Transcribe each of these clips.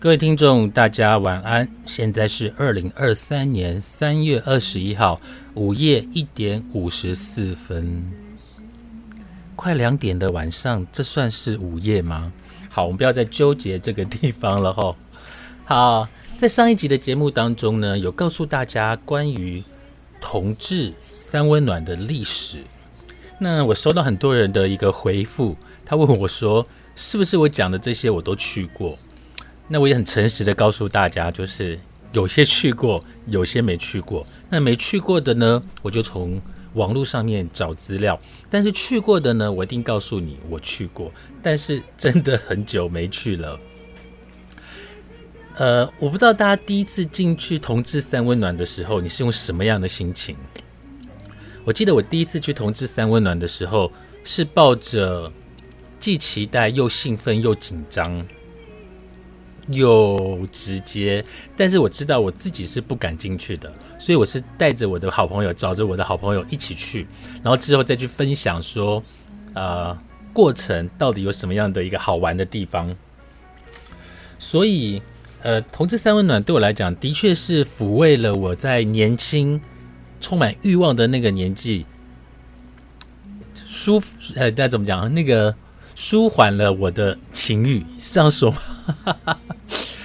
各位听众，大家晚安。现在是二零二三年三月二十一号午夜一点五十四分，快两点的晚上，这算是午夜吗？好，我们不要再纠结这个地方了哈。好，在上一集的节目当中呢，有告诉大家关于同志三温暖的历史。那我收到很多人的一个回复，他问我说，是不是我讲的这些我都去过？那我也很诚实的告诉大家，就是有些去过，有些没去过。那没去过的呢，我就从网络上面找资料；但是去过的呢，我一定告诉你我去过。但是真的很久没去了。呃，我不知道大家第一次进去同志三温暖的时候，你是用什么样的心情？我记得我第一次去同志三温暖的时候，是抱着既期待又兴奋又紧张。又直接，但是我知道我自己是不敢进去的，所以我是带着我的好朋友，找着我的好朋友一起去，然后之后再去分享说，呃，过程到底有什么样的一个好玩的地方。所以，呃，同志三温暖对我来讲，的确是抚慰了我在年轻、充满欲望的那个年纪，舒服，呃，该怎么讲？那个。舒缓了我的情欲，是这样说吗？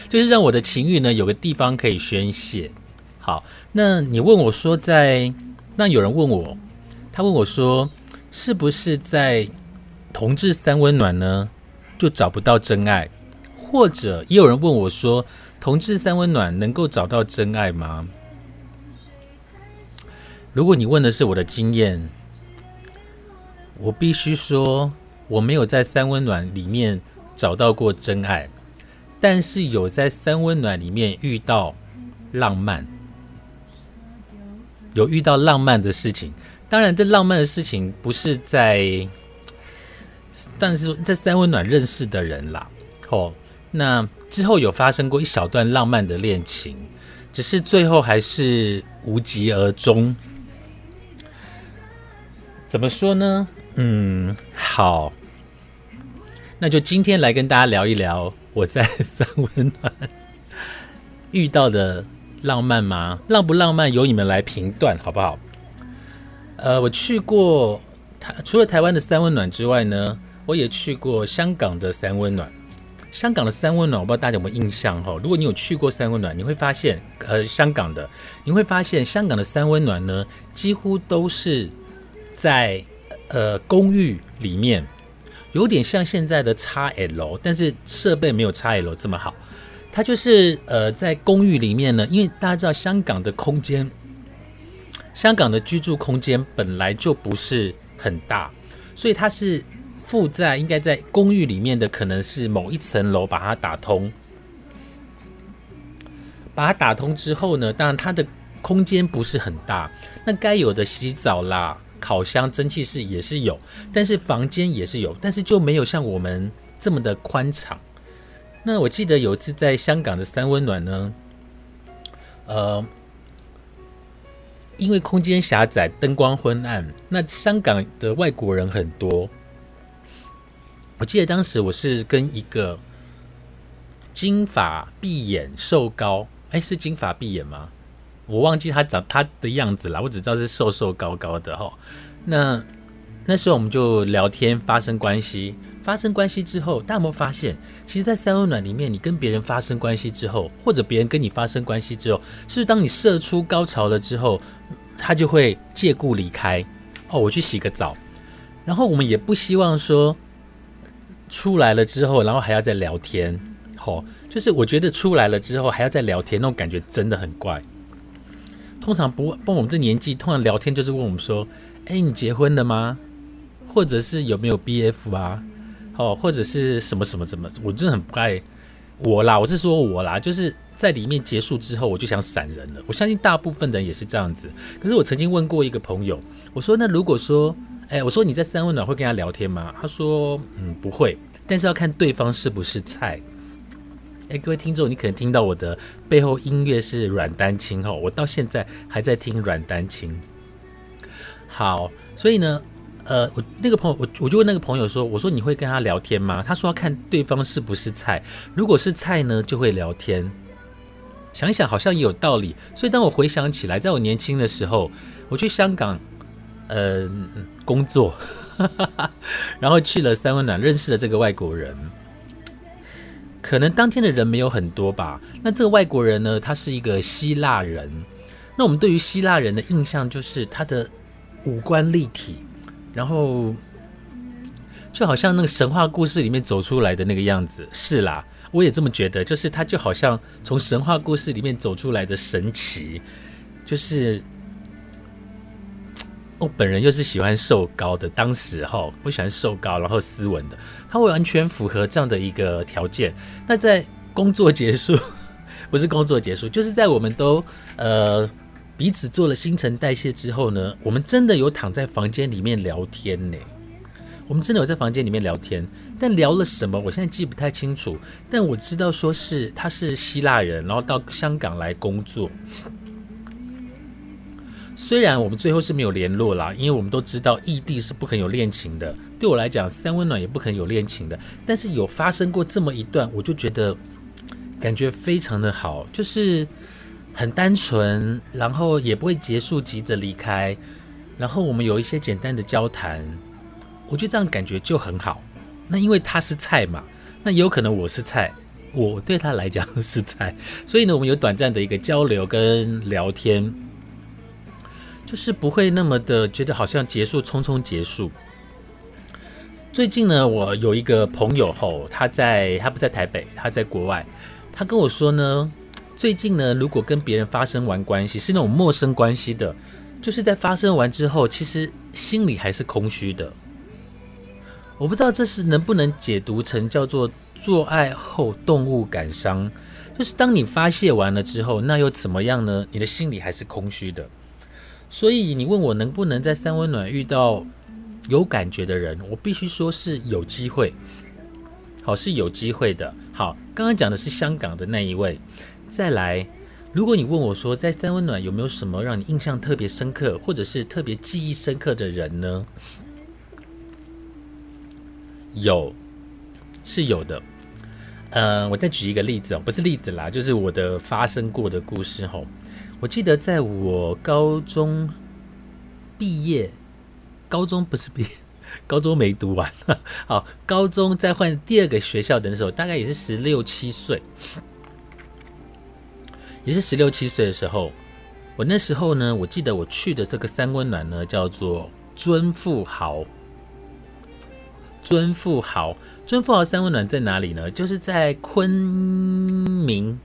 就是让我的情欲呢有个地方可以宣泄。好，那你问我说，在那有人问我，他问我说，是不是在同志三温暖呢就找不到真爱？或者也有人问我说，同志三温暖能够找到真爱吗？如果你问的是我的经验，我必须说。我没有在三温暖里面找到过真爱，但是有在三温暖里面遇到浪漫，有遇到浪漫的事情。当然，这浪漫的事情不是在，但是在三温暖认识的人啦。哦，那之后有发生过一小段浪漫的恋情，只是最后还是无疾而终。怎么说呢？嗯，好，那就今天来跟大家聊一聊我在 三温暖遇到的浪漫吗？浪不浪漫由你们来评断，好不好？呃，我去过台，除了台湾的三温暖之外呢，我也去过香港的三温暖。香港的三温暖，我不知道大家有没有印象哈？如果你有去过三温暖，你会发现，呃，香港的你会发现，香港的三温暖呢，几乎都是在。呃，公寓里面有点像现在的 XL，但是设备没有 XL 这么好。它就是呃，在公寓里面呢，因为大家知道香港的空间，香港的居住空间本来就不是很大，所以它是附在应该在公寓里面的，可能是某一层楼把它打通。把它打通之后呢，当然它的空间不是很大，那该有的洗澡啦。烤箱、蒸汽室也是有，但是房间也是有，但是就没有像我们这么的宽敞。那我记得有一次在香港的三温暖呢，呃，因为空间狭窄、灯光昏暗，那香港的外国人很多。我记得当时我是跟一个金发碧眼、瘦高，哎，是金发碧眼吗？我忘记他长他的样子了，我只知道是瘦瘦高高的哈。那那时候我们就聊天，发生关系。发生关系之后，大家有没有发现，其实，在三温暖里面，你跟别人发生关系之后，或者别人跟你发生关系之后，是是当你射出高潮了之后，他就会借故离开？哦，我去洗个澡。然后我们也不希望说出来了之后，然后还要再聊天。哦，就是我觉得出来了之后还要再聊天，那种感觉真的很怪。通常不，问，我们这年纪，通常聊天就是问我们说：“哎，你结婚了吗？或者是有没有 B F 啊？”哦，或者是什么什么什么，我真的很不爱我啦。我是说我啦，就是在里面结束之后，我就想闪人了。我相信大部分人也是这样子。可是我曾经问过一个朋友，我说：“那如果说，哎，我说你在三温暖会跟他聊天吗？”他说：“嗯，不会，但是要看对方是不是菜。”哎，各位听众，你可能听到我的背后音乐是阮丹青哦，我到现在还在听阮丹青。好，所以呢。呃，我那个朋友，我我就问那个朋友说：“我说你会跟他聊天吗？”他说：“要看对方是不是菜，如果是菜呢，就会聊天。”想一想，好像也有道理。所以当我回想起来，在我年轻的时候，我去香港，呃，工作，然后去了三温暖，认识了这个外国人。可能当天的人没有很多吧。那这个外国人呢，他是一个希腊人。那我们对于希腊人的印象就是他的五官立体。然后，就好像那个神话故事里面走出来的那个样子，是啦，我也这么觉得。就是他就好像从神话故事里面走出来的神奇，就是我本人又是喜欢瘦高的，当时哈，我喜欢瘦高然后斯文的，他完全符合这样的一个条件。那在工作结束，不是工作结束，就是在我们都呃。彼此做了新陈代谢之后呢，我们真的有躺在房间里面聊天呢。我们真的有在房间里面聊天，但聊了什么，我现在记不太清楚。但我知道说是他是希腊人，然后到香港来工作。虽然我们最后是没有联络啦，因为我们都知道异地是不可能有恋情的。对我来讲，三温暖也不可能有恋情的。但是有发生过这么一段，我就觉得感觉非常的好，就是。很单纯，然后也不会结束，急着离开。然后我们有一些简单的交谈，我觉得这样感觉就很好。那因为他是菜嘛，那有可能我是菜，我对他来讲 是菜，所以呢，我们有短暂的一个交流跟聊天，就是不会那么的觉得好像结束匆匆结束。最近呢，我有一个朋友吼，他在他不在台北，他在国外，他跟我说呢。最近呢，如果跟别人发生完关系，是那种陌生关系的，就是在发生完之后，其实心里还是空虚的。我不知道这是能不能解读成叫做做爱后动物感伤，就是当你发泄完了之后，那又怎么样呢？你的心里还是空虚的。所以你问我能不能在三温暖遇到有感觉的人，我必须说是有机会，好是有机会的。好，刚刚讲的是香港的那一位。再来，如果你问我说，在三温暖有没有什么让你印象特别深刻，或者是特别记忆深刻的人呢？有，是有的。嗯，我再举一个例子哦，不是例子啦，就是我的发生过的故事吼。我记得在我高中毕业，高中不是毕业，高中没读完。好，高中再换第二个学校的时候，大概也是十六七岁。也是十六七岁的时候，我那时候呢，我记得我去的这个三温暖呢，叫做尊富豪。尊富豪，尊富豪三温暖在哪里呢？就是在昆明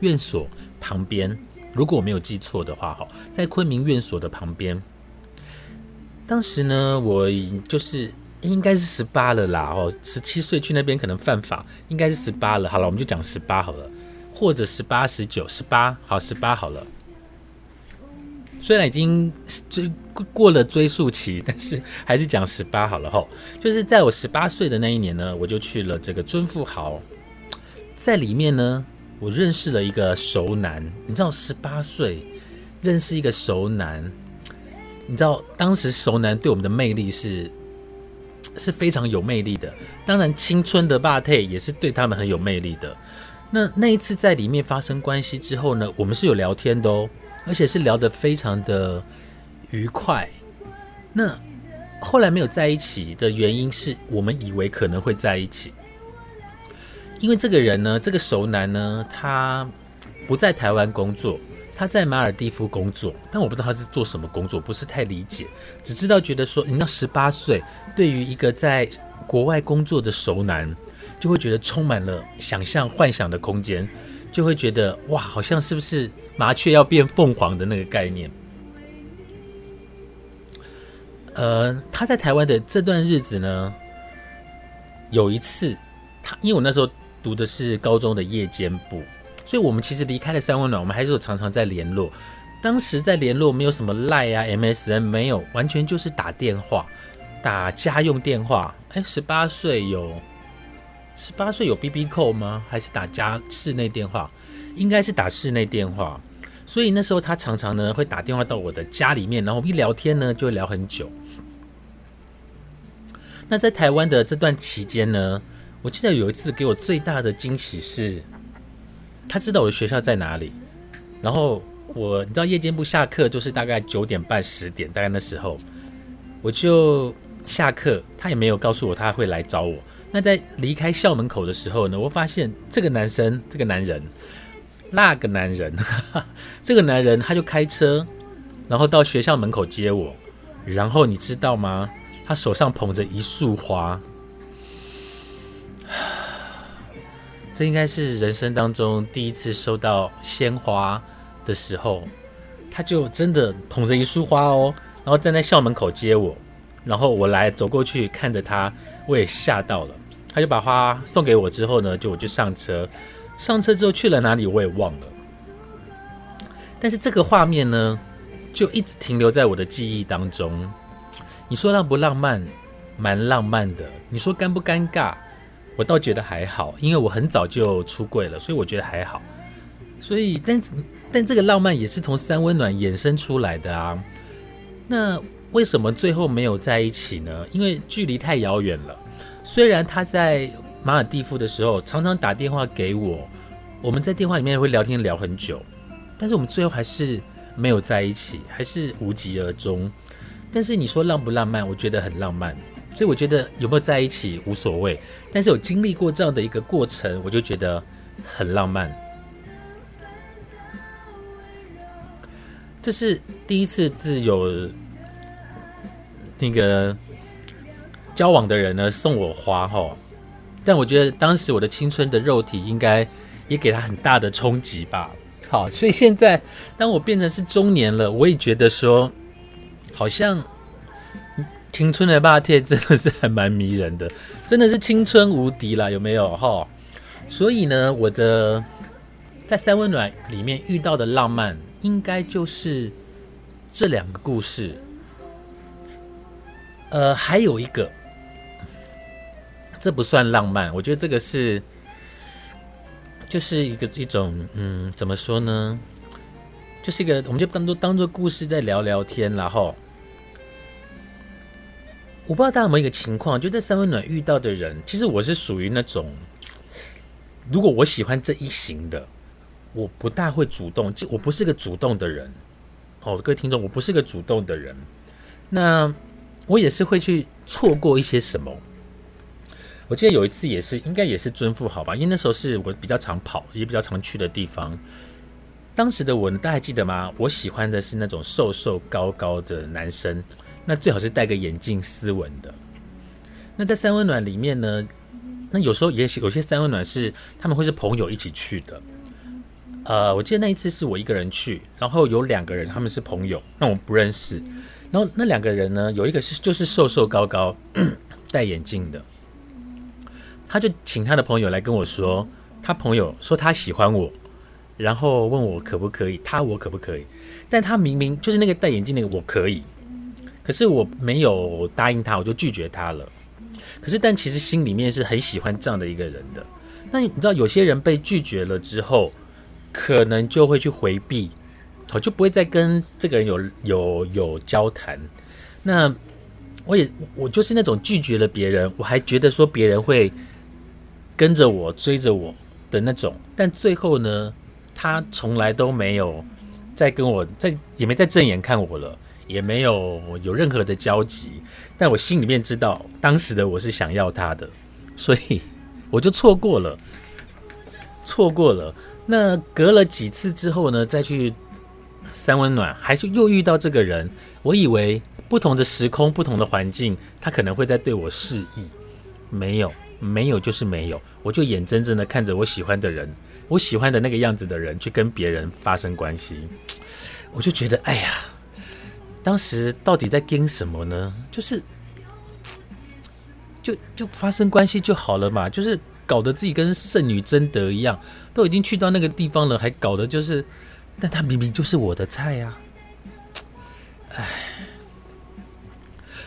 院所旁边。如果我没有记错的话，哈，在昆明院所的旁边。当时呢，我就是应该是十八了啦，哦，十七岁去那边可能犯法，应该是十八了。好了，我们就讲十八好了。或者十八、十九、十八，好，十八好了。虽然已经追过了追溯期，但是还是讲十八好了吼。就是在我十八岁的那一年呢，我就去了这个尊富豪，在里面呢，我认识了一个熟男。你知道，十八岁认识一个熟男，你知道当时熟男对我们的魅力是是非常有魅力的。当然，青春的霸退也是对他们很有魅力的。那那一次在里面发生关系之后呢，我们是有聊天的哦，而且是聊得非常的愉快。那后来没有在一起的原因是我们以为可能会在一起，因为这个人呢，这个熟男呢，他不在台湾工作，他在马尔蒂夫工作，但我不知道他是做什么工作，不是太理解，只知道觉得说，你到十八岁，对于一个在国外工作的熟男，就会觉得充满了想象、幻想的空间，就会觉得哇，好像是不是麻雀要变凤凰的那个概念。呃，他在台湾的这段日子呢，有一次，他因为我那时候读的是高中的夜间部，所以我们其实离开了三温暖，我们还是有常常在联络。当时在联络没有什么赖啊、MSN 没有，完全就是打电话，打家用电话。哎，十八岁有十八岁有 BB 扣吗？还是打家室内电话？应该是打室内电话。所以那时候他常常呢会打电话到我的家里面，然后一聊天呢就会聊很久。那在台湾的这段期间呢，我记得有一次给我最大的惊喜是，他知道我的学校在哪里。然后我你知道夜间部下课就是大概九点半十点，大概那时候我就下课，他也没有告诉我他会来找我。那在离开校门口的时候呢，我发现这个男生，这个男人。那个男人，这个男人他就开车，然后到学校门口接我，然后你知道吗？他手上捧着一束花，这应该是人生当中第一次收到鲜花的时候，他就真的捧着一束花哦，然后站在校门口接我，然后我来走过去看着他，我也吓到了，他就把花送给我之后呢，就我就上车。上车之后去了哪里我也忘了，但是这个画面呢，就一直停留在我的记忆当中。你说浪不浪漫？蛮浪漫的。你说尴不尴尬？我倒觉得还好，因为我很早就出柜了，所以我觉得还好。所以，但但这个浪漫也是从三温暖衍生出来的啊。那为什么最后没有在一起呢？因为距离太遥远了。虽然他在。马尔蒂夫的时候，常常打电话给我，我们在电话里面会聊天聊很久，但是我们最后还是没有在一起，还是无疾而终。但是你说浪不浪漫？我觉得很浪漫，所以我觉得有没有在一起无所谓，但是有经历过这样的一个过程，我就觉得很浪漫。这是第一次自有那个交往的人呢送我花哈。但我觉得当时我的青春的肉体应该也给他很大的冲击吧。好，所以现在当我变成是中年了，我也觉得说，好像青春的霸贴真的是还蛮迷人的，真的是青春无敌啦，有没有哈？所以呢，我的在三温暖里面遇到的浪漫，应该就是这两个故事。呃，还有一个。这不算浪漫，我觉得这个是，就是一个一种，嗯，怎么说呢？就是一个，我们就当做当做故事在聊聊天，然后，我不知道大家有没有一个情况，就在三温暖遇到的人，其实我是属于那种，如果我喜欢这一型的，我不大会主动，就我不是个主动的人。哦，各位听众，我不是个主动的人，那我也是会去错过一些什么。我记得有一次也是，应该也是尊富好吧，因为那时候是我比较常跑，也比较常去的地方。当时的我，大家还记得吗？我喜欢的是那种瘦瘦高高的男生，那最好是戴个眼镜、斯文的。那在三温暖里面呢，那有时候也有些三温暖是他们会是朋友一起去的。呃，我记得那一次是我一个人去，然后有两个人他们是朋友，那我不认识。然后那两个人呢，有一个是就是瘦瘦高高 戴眼镜的。他就请他的朋友来跟我说，他朋友说他喜欢我，然后问我可不可以，他我可不可以？但他明明就是那个戴眼镜那个我可以，可是我没有答应他，我就拒绝他了。可是但其实心里面是很喜欢这样的一个人的。那你知道有些人被拒绝了之后，可能就会去回避，好就不会再跟这个人有有有交谈。那我也我就是那种拒绝了别人，我还觉得说别人会。跟着我追着我的那种，但最后呢，他从来都没有再跟我，再也没再正眼看我了，也没有有任何的交集，但我心里面知道，当时的我是想要他的，所以我就错过了，错过了。那隔了几次之后呢，再去三温暖，还是又遇到这个人。我以为不同的时空、不同的环境，他可能会在对我示意，没有，没有就是没有。我就眼睁睁的看着我喜欢的人，我喜欢的那个样子的人，去跟别人发生关系，我就觉得，哎呀，当时到底在跟什么呢？就是，就就发生关系就好了嘛，就是搞得自己跟圣女贞德一样，都已经去到那个地方了，还搞得就是，但他明明就是我的菜呀。唉，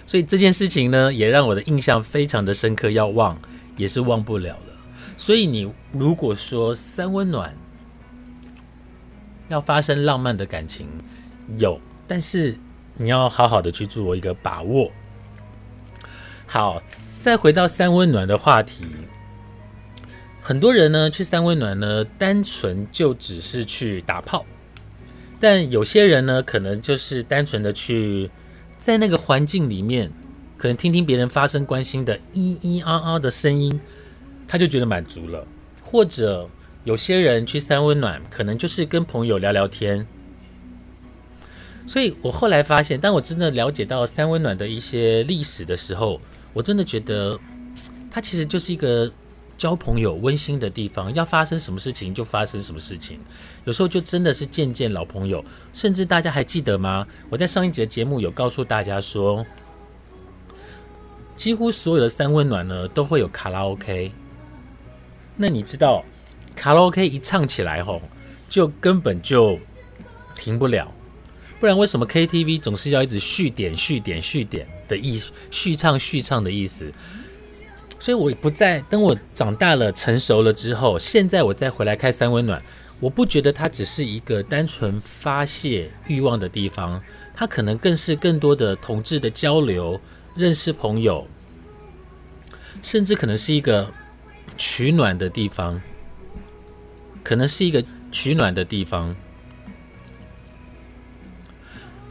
所以这件事情呢，也让我的印象非常的深刻，要忘也是忘不了了。所以你如果说三温暖要发生浪漫的感情，有，但是你要好好的去做一个把握。好，再回到三温暖的话题，很多人呢去三温暖呢，单纯就只是去打炮。但有些人呢，可能就是单纯的去在那个环境里面，可能听听别人发生关心的咿咿啊啊的声音，他就觉得满足了。或者有些人去三温暖，可能就是跟朋友聊聊天。所以我后来发现，当我真的了解到三温暖的一些历史的时候，我真的觉得它其实就是一个。交朋友温馨的地方，要发生什么事情就发生什么事情。有时候就真的是见见老朋友，甚至大家还记得吗？我在上一集的节目有告诉大家说，几乎所有的三温暖呢都会有卡拉 OK。那你知道卡拉 OK 一唱起来吼，就根本就停不了。不然为什么 KTV 总是要一直续点、续点、续点的意续唱、续唱的意思？所以，我不再等我长大了、成熟了之后，现在我再回来开三温暖，我不觉得它只是一个单纯发泄欲望的地方，它可能更是更多的同志的交流、认识朋友，甚至可能是一个取暖的地方，可能是一个取暖的地方。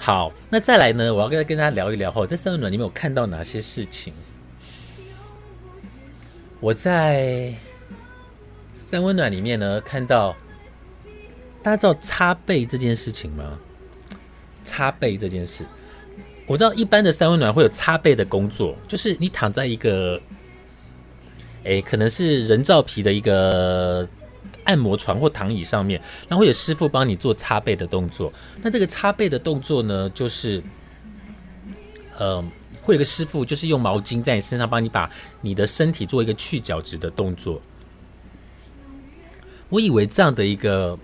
好，那再来呢？我要跟跟大家聊一聊哈，在三温暖里面有看到哪些事情？我在三温暖里面呢，看到大家知道擦背这件事情吗？擦背这件事，我知道一般的三温暖会有擦背的工作，就是你躺在一个，哎，可能是人造皮的一个按摩床或躺椅上面，然后有师傅帮你做擦背的动作。那这个擦背的动作呢，就是，嗯。会有个师傅，就是用毛巾在你身上帮你把你的身体做一个去角质的动作。我以为这样的一个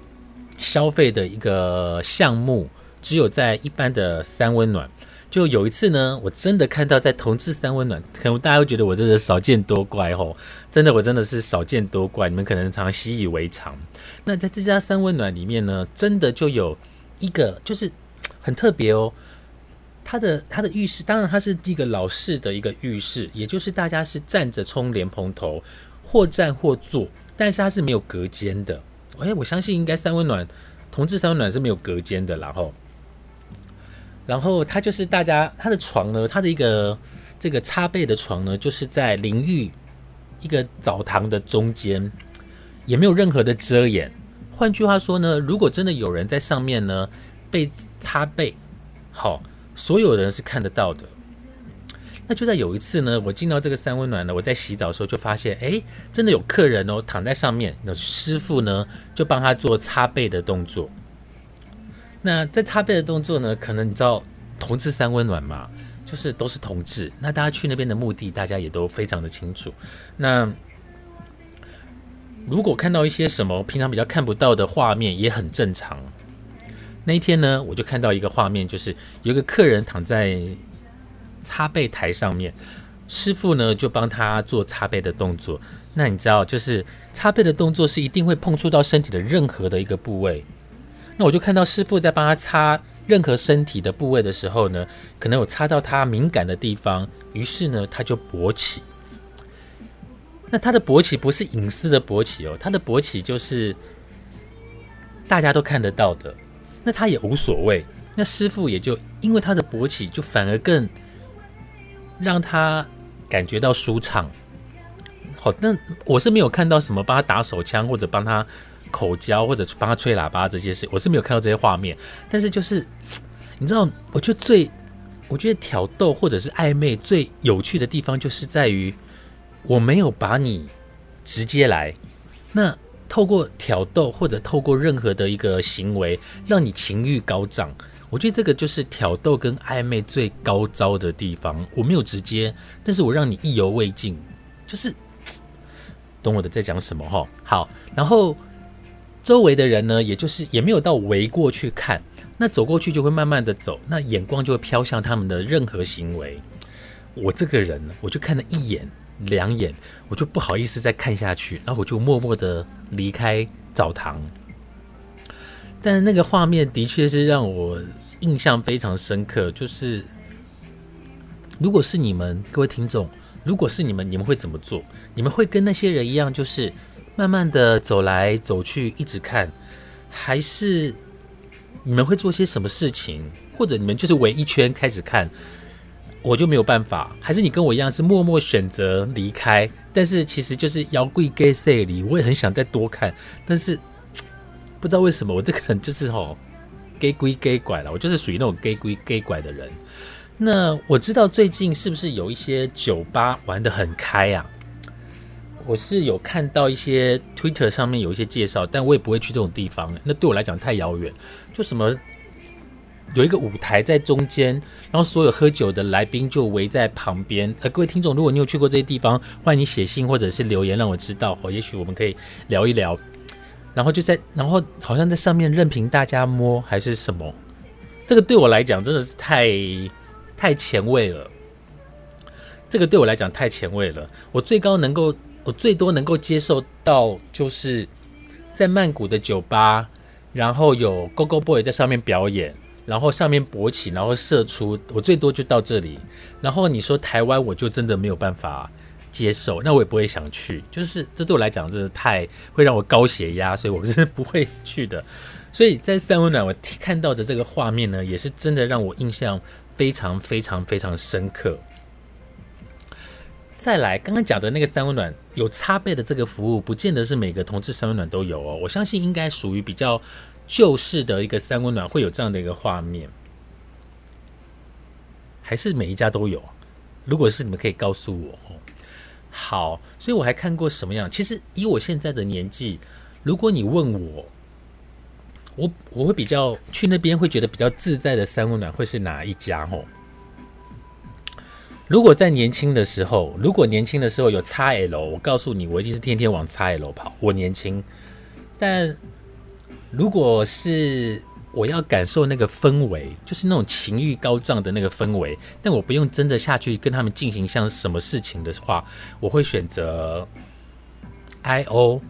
消费的一个项目，只有在一般的三温暖。就有一次呢，我真的看到在同志三温暖，可能大家会觉得我真的少见多怪吼，真的我真的是少见多怪，你们可能常习以为常。那在这家三温暖里面呢，真的就有一个就是很特别哦。它的它的浴室，当然它是一个老式的一个浴室，也就是大家是站着冲莲蓬头，或站或坐，但是它是没有隔间的。哎，我相信应该三温暖同志三温暖是没有隔间的。然后，然后它就是大家它的床呢，它的一个这个擦背的床呢，就是在淋浴一个澡堂的中间，也没有任何的遮掩。换句话说呢，如果真的有人在上面呢被擦背，好。所有人是看得到的。那就在有一次呢，我进到这个三温暖呢，我在洗澡的时候就发现，哎，真的有客人哦，躺在上面，那师傅呢就帮他做擦背的动作。那在擦背的动作呢，可能你知道同志三温暖嘛，就是都是同志。那大家去那边的目的，大家也都非常的清楚。那如果看到一些什么平常比较看不到的画面，也很正常。那一天呢，我就看到一个画面，就是有一个客人躺在擦背台上面，师傅呢就帮他做擦背的动作。那你知道，就是擦背的动作是一定会碰触到身体的任何的一个部位。那我就看到师傅在帮他擦任何身体的部位的时候呢，可能有擦到他敏感的地方，于是呢他就勃起。那他的勃起不是隐私的勃起哦，他的勃起就是大家都看得到的。那他也无所谓，那师傅也就因为他的勃起，就反而更让他感觉到舒畅。好，那我是没有看到什么帮他打手枪或者帮他口交或者帮他吹喇叭这些事，我是没有看到这些画面。但是就是你知道，我觉得最我觉得挑逗或者是暧昧最有趣的地方，就是在于我没有把你直接来，那透过挑逗或者透过任何的一个行为，让你情欲高涨。我觉得这个就是挑逗跟暧昧最高招的地方。我没有直接，但是我让你意犹未尽，就是 懂我的在讲什么哈。好，然后周围的人呢，也就是也没有到围过去看，那走过去就会慢慢的走，那眼光就会飘向他们的任何行为。我这个人，我就看了一眼两眼，我就不好意思再看下去，然后我就默默的离开澡堂。但那个画面的确是让我。印象非常深刻，就是如果是你们各位听众，如果是你们，你们会怎么做？你们会跟那些人一样，就是慢慢的走来走去，一直看，还是你们会做些什么事情？或者你们就是围一圈开始看，我就没有办法？还是你跟我一样是默默选择离开？但是其实就是摇柜 gay 塞里，我也很想再多看，但是不知道为什么我这个人就是哦。gay 归 gay 拐了，我就是属于那种 gay 归 gay 拐的人。那我知道最近是不是有一些酒吧玩的很开啊？我是有看到一些 Twitter 上面有一些介绍，但我也不会去这种地方，那对我来讲太遥远。就什么有一个舞台在中间，然后所有喝酒的来宾就围在旁边。呃，各位听众，如果你有去过这些地方，欢迎你写信或者是留言让我知道，哦，也许我们可以聊一聊。然后就在，然后好像在上面任凭大家摸还是什么，这个对我来讲真的是太太前卫了。这个对我来讲太前卫了。我最高能够，我最多能够接受到，就是在曼谷的酒吧，然后有 Go Go Boy 在上面表演，然后上面勃起，然后射出，我最多就到这里。然后你说台湾，我就真的没有办法。接受，那我也不会想去，就是这对我来讲，真是太会让我高血压，所以我是不会去的。所以在三温暖，我看到的这个画面呢，也是真的让我印象非常非常非常深刻。再来，刚刚讲的那个三温暖有插背的这个服务，不见得是每个同志三温暖都有哦。我相信应该属于比较旧式的一个三温暖，会有这样的一个画面，还是每一家都有？如果是，你们可以告诉我哦。好，所以我还看过什么样？其实以我现在的年纪，如果你问我，我我会比较去那边会觉得比较自在的三温暖会是哪一家？哦，如果在年轻的时候，如果年轻的时候有 x L，我告诉你，我一定是天天往 x L 跑。我年轻，但如果是。我要感受那个氛围，就是那种情欲高涨的那个氛围，但我不用真的下去跟他们进行像什么事情的话，我会选择 I O，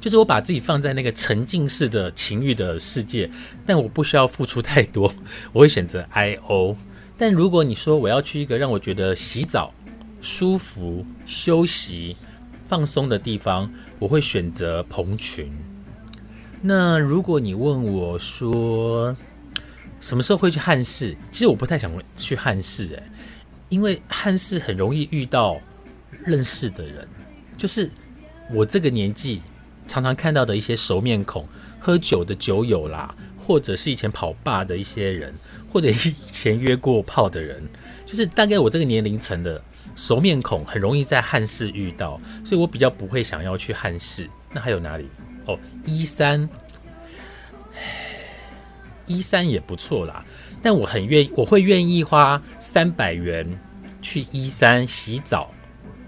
就是我把自己放在那个沉浸式的情欲的世界，但我不需要付出太多，我会选择 I O。但如果你说我要去一个让我觉得洗澡舒服、休息、放松的地方，我会选择蓬群。那如果你问我说什么时候会去汉室，其实我不太想去汉室，诶，因为汉室很容易遇到认识的人，就是我这个年纪常常看到的一些熟面孔，喝酒的酒友啦，或者是以前跑霸的一些人，或者以前约过炮的人，就是大概我这个年龄层的熟面孔，很容易在汉室遇到，所以我比较不会想要去汉室。那还有哪里？哦，一三，一三也不错啦，但我很愿，我会愿意花三百元去一三洗澡，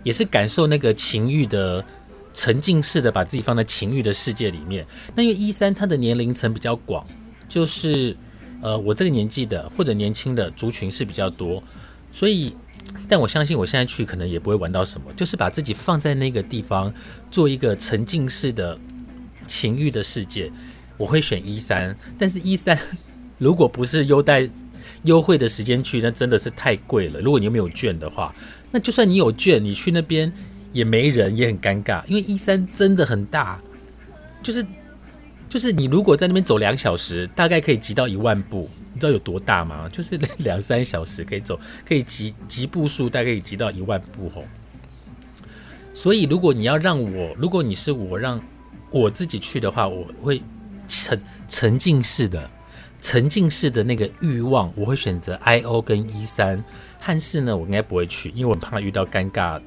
也是感受那个情欲的沉浸式的，把自己放在情欲的世界里面。那因为一三它的年龄层比较广，就是呃我这个年纪的或者年轻的族群是比较多，所以，但我相信我现在去可能也不会玩到什么，就是把自己放在那个地方做一个沉浸式的。情欲的世界，我会选一三，但是一三如果不是优待优惠的时间去，那真的是太贵了。如果你又没有券的话，那就算你有券，你去那边也没人，也很尴尬。因为一三真的很大，就是就是你如果在那边走两小时，大概可以集到一万步，你知道有多大吗？就是两三小时可以走，可以集集步数大概可以集到一万步吼。所以如果你要让我，如果你是我让我自己去的话，我会沉沉浸式的沉浸式的那个欲望，我会选择 I O 跟一三汉室呢，我应该不会去，因为我怕遇到尴尬。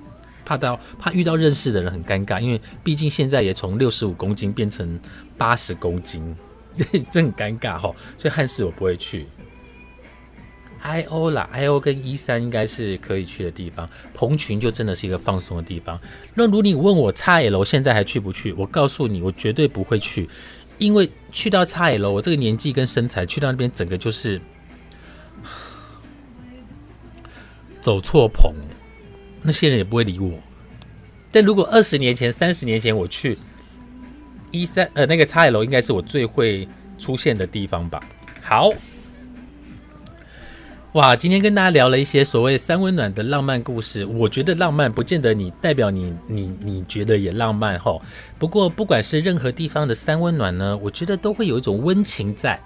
怕到怕遇到认识的人很尴尬，因为毕竟现在也从六十五公斤变成八十公斤，这很尴尬哈。所以汉室我不会去。I O 啦，I O 跟一三应该是可以去的地方。蓬群就真的是一个放松的地方。那如你问我叉 L 现在还去不去？我告诉你，我绝对不会去，因为去到叉 L，我这个年纪跟身材去到那边，整个就是走错棚。那些人也不会理我，但如果二十年前、三十年前我去一三呃那个叉 L 应该是我最会出现的地方吧。好，哇，今天跟大家聊了一些所谓三温暖的浪漫故事。我觉得浪漫不见得你代表你你你觉得也浪漫哈。不过不管是任何地方的三温暖呢，我觉得都会有一种温情在。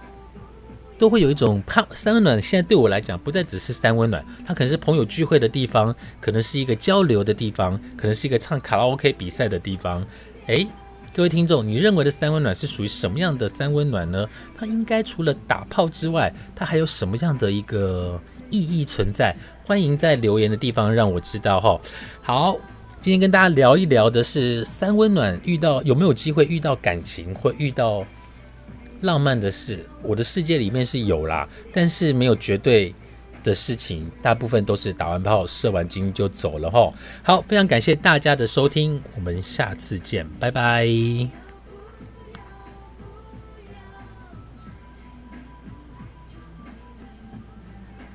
都会有一种怕三温暖。现在对我来讲，不再只是三温暖，它可能是朋友聚会的地方，可能是一个交流的地方，可能是一个唱卡拉 OK 比赛的地方。诶，各位听众，你认为的三温暖是属于什么样的三温暖呢？它应该除了打炮之外，它还有什么样的一个意义存在？欢迎在留言的地方让我知道哈。好，今天跟大家聊一聊的是三温暖，遇到有没有机会遇到感情，或遇到？浪漫的事，我的世界里面是有啦，但是没有绝对的事情，大部分都是打完炮、射完精就走了吼。好，非常感谢大家的收听，我们下次见，拜拜。